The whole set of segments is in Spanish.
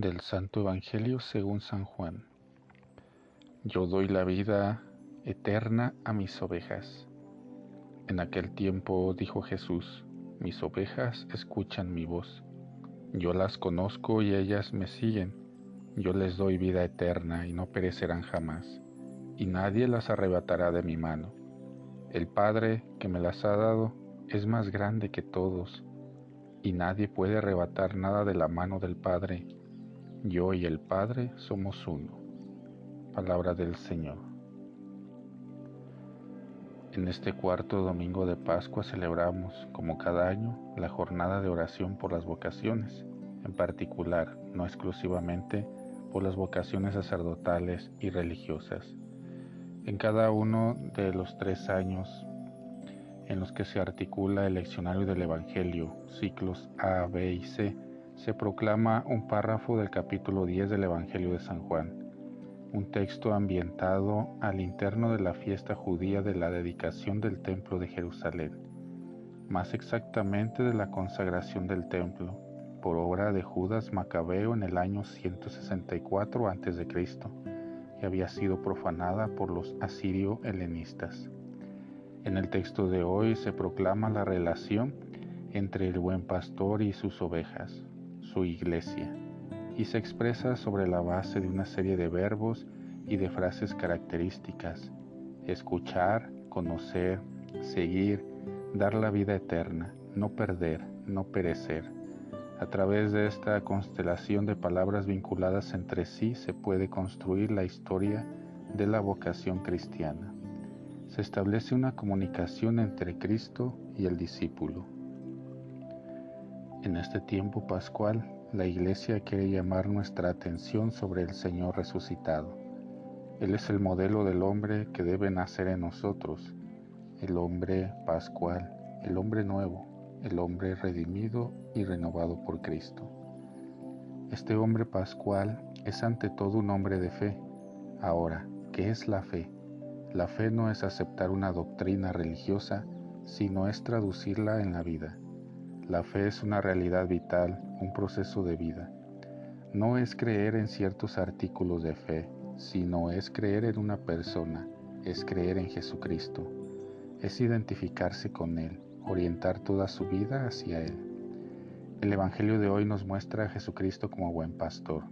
Del Santo Evangelio según San Juan. Yo doy la vida eterna a mis ovejas. En aquel tiempo dijo Jesús, mis ovejas escuchan mi voz. Yo las conozco y ellas me siguen. Yo les doy vida eterna y no perecerán jamás, y nadie las arrebatará de mi mano. El Padre que me las ha dado es más grande que todos, y nadie puede arrebatar nada de la mano del Padre. Yo y el Padre somos uno. Palabra del Señor. En este cuarto domingo de Pascua celebramos, como cada año, la jornada de oración por las vocaciones, en particular, no exclusivamente, por las vocaciones sacerdotales y religiosas. En cada uno de los tres años en los que se articula el leccionario del Evangelio, ciclos A, B y C, se proclama un párrafo del capítulo 10 del Evangelio de San Juan un texto ambientado al interno de la fiesta judía de la dedicación del Templo de Jerusalén, más exactamente de la consagración del templo, por obra de Judas Macabeo en el año 164 a.C., que había sido profanada por los asirio-helenistas. En el texto de hoy se proclama la relación entre el buen pastor y sus ovejas, su iglesia y se expresa sobre la base de una serie de verbos y de frases características. Escuchar, conocer, seguir, dar la vida eterna, no perder, no perecer. A través de esta constelación de palabras vinculadas entre sí se puede construir la historia de la vocación cristiana. Se establece una comunicación entre Cristo y el discípulo. En este tiempo pascual, la Iglesia quiere llamar nuestra atención sobre el Señor resucitado. Él es el modelo del hombre que debe nacer en nosotros, el hombre pascual, el hombre nuevo, el hombre redimido y renovado por Cristo. Este hombre pascual es ante todo un hombre de fe. Ahora, ¿qué es la fe? La fe no es aceptar una doctrina religiosa, sino es traducirla en la vida. La fe es una realidad vital, un proceso de vida. No es creer en ciertos artículos de fe, sino es creer en una persona, es creer en Jesucristo, es identificarse con Él, orientar toda su vida hacia Él. El Evangelio de hoy nos muestra a Jesucristo como buen pastor.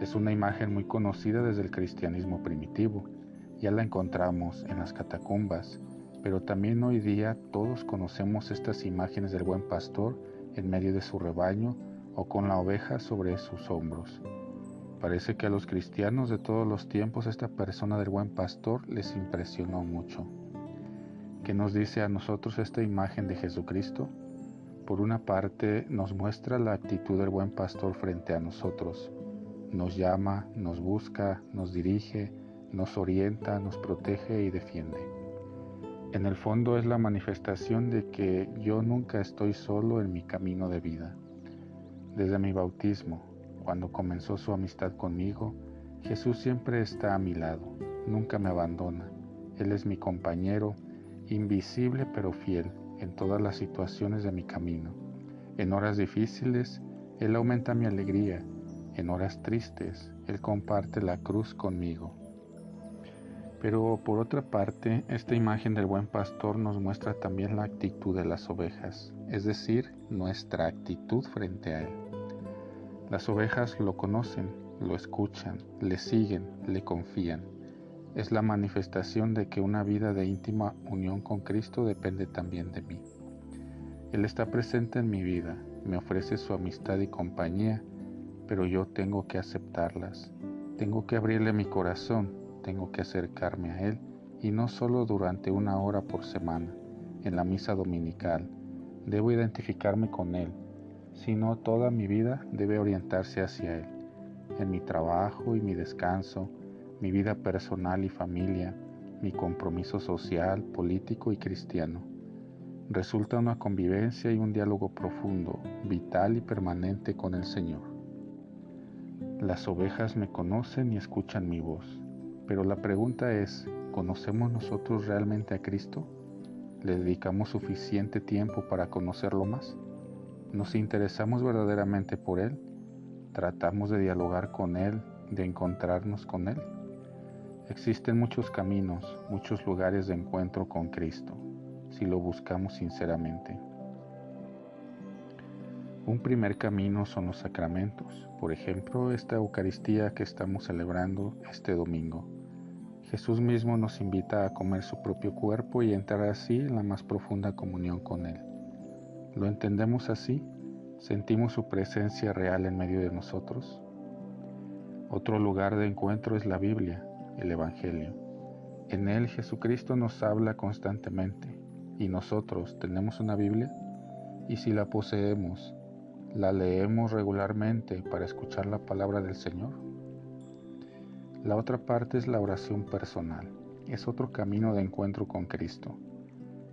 Es una imagen muy conocida desde el cristianismo primitivo. Ya la encontramos en las catacumbas, pero también hoy día todos conocemos estas imágenes del buen pastor en medio de su rebaño o con la oveja sobre sus hombros. Parece que a los cristianos de todos los tiempos esta persona del buen pastor les impresionó mucho. ¿Qué nos dice a nosotros esta imagen de Jesucristo? Por una parte nos muestra la actitud del buen pastor frente a nosotros. Nos llama, nos busca, nos dirige, nos orienta, nos protege y defiende. En el fondo es la manifestación de que yo nunca estoy solo en mi camino de vida. Desde mi bautismo, cuando comenzó su amistad conmigo, Jesús siempre está a mi lado, nunca me abandona. Él es mi compañero, invisible pero fiel en todas las situaciones de mi camino. En horas difíciles, Él aumenta mi alegría. En horas tristes, Él comparte la cruz conmigo. Pero por otra parte, esta imagen del buen pastor nos muestra también la actitud de las ovejas, es decir, nuestra actitud frente a él. Las ovejas lo conocen, lo escuchan, le siguen, le confían. es la manifestación de que una vida de íntima unión con Cristo depende también de mí. Él está presente en mi vida, me ofrece su amistad y compañía, pero yo tengo que aceptarlas. Tengo que abrirle mi corazón, tengo que acercarme a Él y no solo durante una hora por semana, en la misa dominical. Debo identificarme con Él, sino toda mi vida debe orientarse hacia Él, en mi trabajo y mi descanso, mi vida personal y familia, mi compromiso social, político y cristiano. Resulta una convivencia y un diálogo profundo, vital y permanente con el Señor. Las ovejas me conocen y escuchan mi voz, pero la pregunta es, ¿conocemos nosotros realmente a Cristo? ¿Le dedicamos suficiente tiempo para conocerlo más? ¿Nos interesamos verdaderamente por Él? ¿Tratamos de dialogar con Él, de encontrarnos con Él? Existen muchos caminos, muchos lugares de encuentro con Cristo, si lo buscamos sinceramente. Un primer camino son los sacramentos, por ejemplo, esta Eucaristía que estamos celebrando este domingo. Jesús mismo nos invita a comer su propio cuerpo y entrar así en la más profunda comunión con Él. ¿Lo entendemos así? ¿Sentimos su presencia real en medio de nosotros? Otro lugar de encuentro es la Biblia, el Evangelio. En él Jesucristo nos habla constantemente. ¿Y nosotros tenemos una Biblia? Y si la poseemos, ¿la leemos regularmente para escuchar la palabra del Señor? La otra parte es la oración personal. Es otro camino de encuentro con Cristo.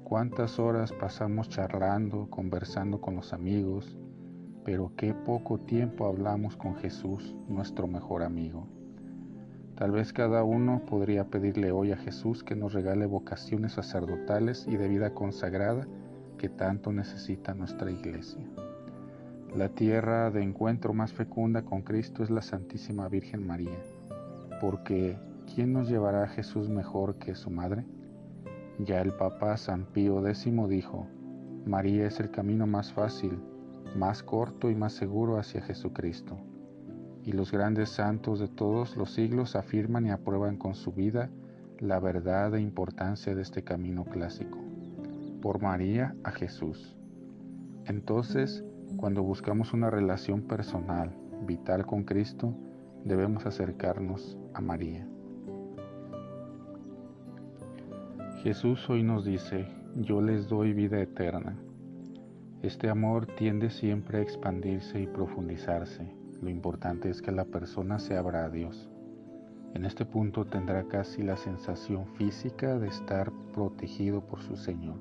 ¿Cuántas horas pasamos charlando, conversando con los amigos? Pero qué poco tiempo hablamos con Jesús, nuestro mejor amigo. Tal vez cada uno podría pedirle hoy a Jesús que nos regale vocaciones sacerdotales y de vida consagrada que tanto necesita nuestra iglesia. La tierra de encuentro más fecunda con Cristo es la Santísima Virgen María, porque ¿quién nos llevará a Jesús mejor que su madre? Ya el Papa San Pío X dijo, María es el camino más fácil, más corto y más seguro hacia Jesucristo y los grandes santos de todos los siglos afirman y aprueban con su vida la verdad e importancia de este camino clásico. Por María a Jesús. Entonces, cuando buscamos una relación personal, vital con Cristo, debemos acercarnos a María. Jesús hoy nos dice, yo les doy vida eterna. Este amor tiende siempre a expandirse y profundizarse lo importante es que la persona se abra a Dios. En este punto tendrá casi la sensación física de estar protegido por su Señor.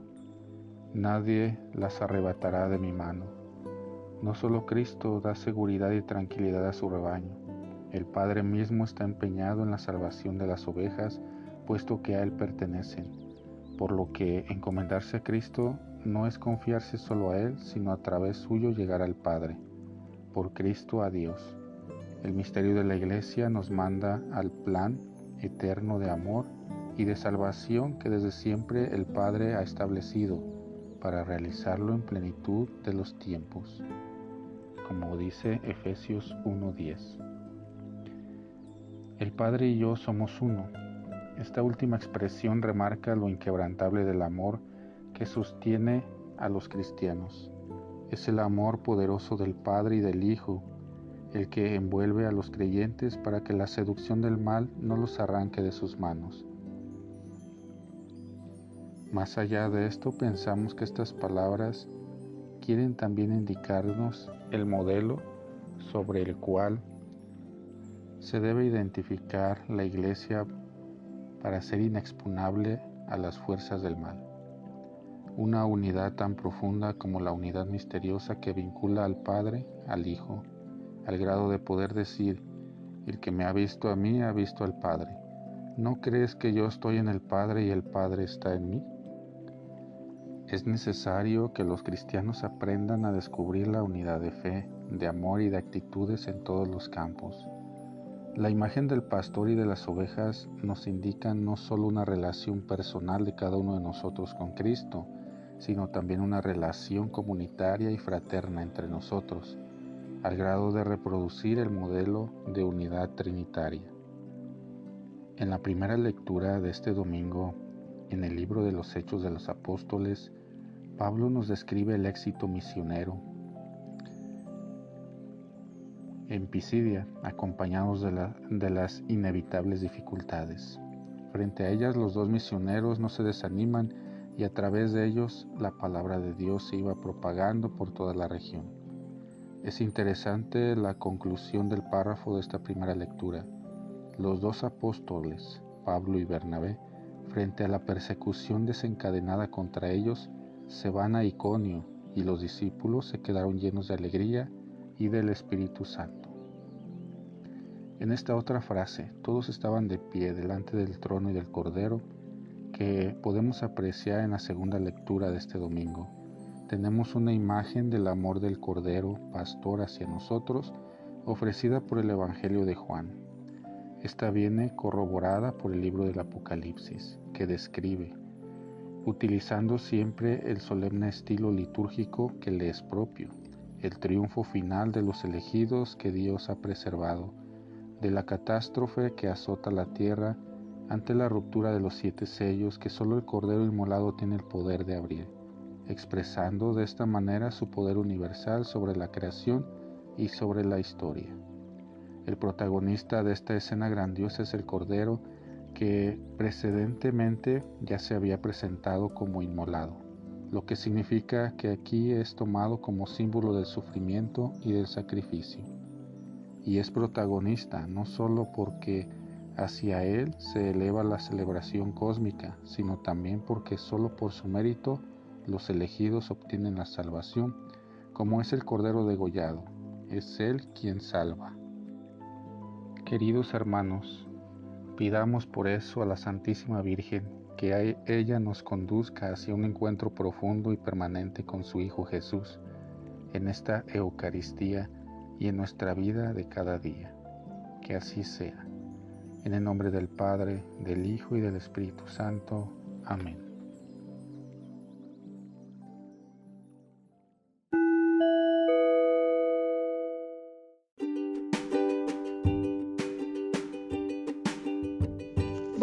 Nadie las arrebatará de mi mano. No solo Cristo da seguridad y tranquilidad a su rebaño, el Padre mismo está empeñado en la salvación de las ovejas, puesto que a Él pertenecen, por lo que encomendarse a Cristo no es confiarse solo a Él, sino a través suyo llegar al Padre por Cristo a Dios. El misterio de la Iglesia nos manda al plan eterno de amor y de salvación que desde siempre el Padre ha establecido para realizarlo en plenitud de los tiempos, como dice Efesios 1.10. El Padre y yo somos uno. Esta última expresión remarca lo inquebrantable del amor que sostiene a los cristianos. Es el amor poderoso del Padre y del Hijo el que envuelve a los creyentes para que la seducción del mal no los arranque de sus manos. Más allá de esto, pensamos que estas palabras quieren también indicarnos el modelo sobre el cual se debe identificar la iglesia para ser inexpugnable a las fuerzas del mal una unidad tan profunda como la unidad misteriosa que vincula al Padre, al Hijo, al grado de poder decir, el que me ha visto a mí ha visto al Padre. ¿No crees que yo estoy en el Padre y el Padre está en mí? Es necesario que los cristianos aprendan a descubrir la unidad de fe, de amor y de actitudes en todos los campos. La imagen del pastor y de las ovejas nos indica no solo una relación personal de cada uno de nosotros con Cristo, sino también una relación comunitaria y fraterna entre nosotros, al grado de reproducir el modelo de unidad trinitaria. En la primera lectura de este domingo, en el libro de los Hechos de los Apóstoles, Pablo nos describe el éxito misionero en Pisidia, acompañados de, las inevitables dificultades. Frente a ellas los dos misioneros no se desaniman y a través de ellos la palabra de Dios se iba propagando por toda la región. Es interesante la conclusión del párrafo de esta primera lectura. Los dos apóstoles, Pablo y Bernabé, frente a la persecución desencadenada contra ellos, se van a Iconio y los discípulos se quedaron llenos de alegría y del Espíritu Santo. En esta otra frase, todos estaban de pie delante del trono y del Cordero, que podemos apreciar en la segunda lectura de este domingo. Tenemos una imagen del amor del Cordero, pastor hacia nosotros, ofrecida por el Evangelio de Juan. Esta viene corroborada por el libro del Apocalipsis, que describe, utilizando siempre el solemne estilo litúrgico que le es propio, el triunfo final de los elegidos que Dios ha preservado, de la catástrofe que azota la tierra ante la ruptura de los siete sellos que solo el Cordero Inmolado tiene el poder de abrir, expresando de esta manera su poder universal sobre la creación y sobre la historia. El protagonista de esta escena grandiosa es el Cordero que precedentemente ya se había presentado como inmolado, lo que significa que aquí es tomado como símbolo del sufrimiento y del sacrificio. Y es protagonista no solo porque hacia él se eleva la celebración cósmica, sino también porque solo por su mérito los elegidos obtienen la salvación, como es el Cordero degollado, es él quien salva. Queridos hermanos, pidamos por eso a la Santísima Virgen que ella nos conduzca hacia un encuentro profundo y permanente con su Hijo Jesús en esta Eucaristía y en nuestra vida de cada día. Que así sea. En el nombre del Padre, del Hijo y del Espíritu Santo. Amén.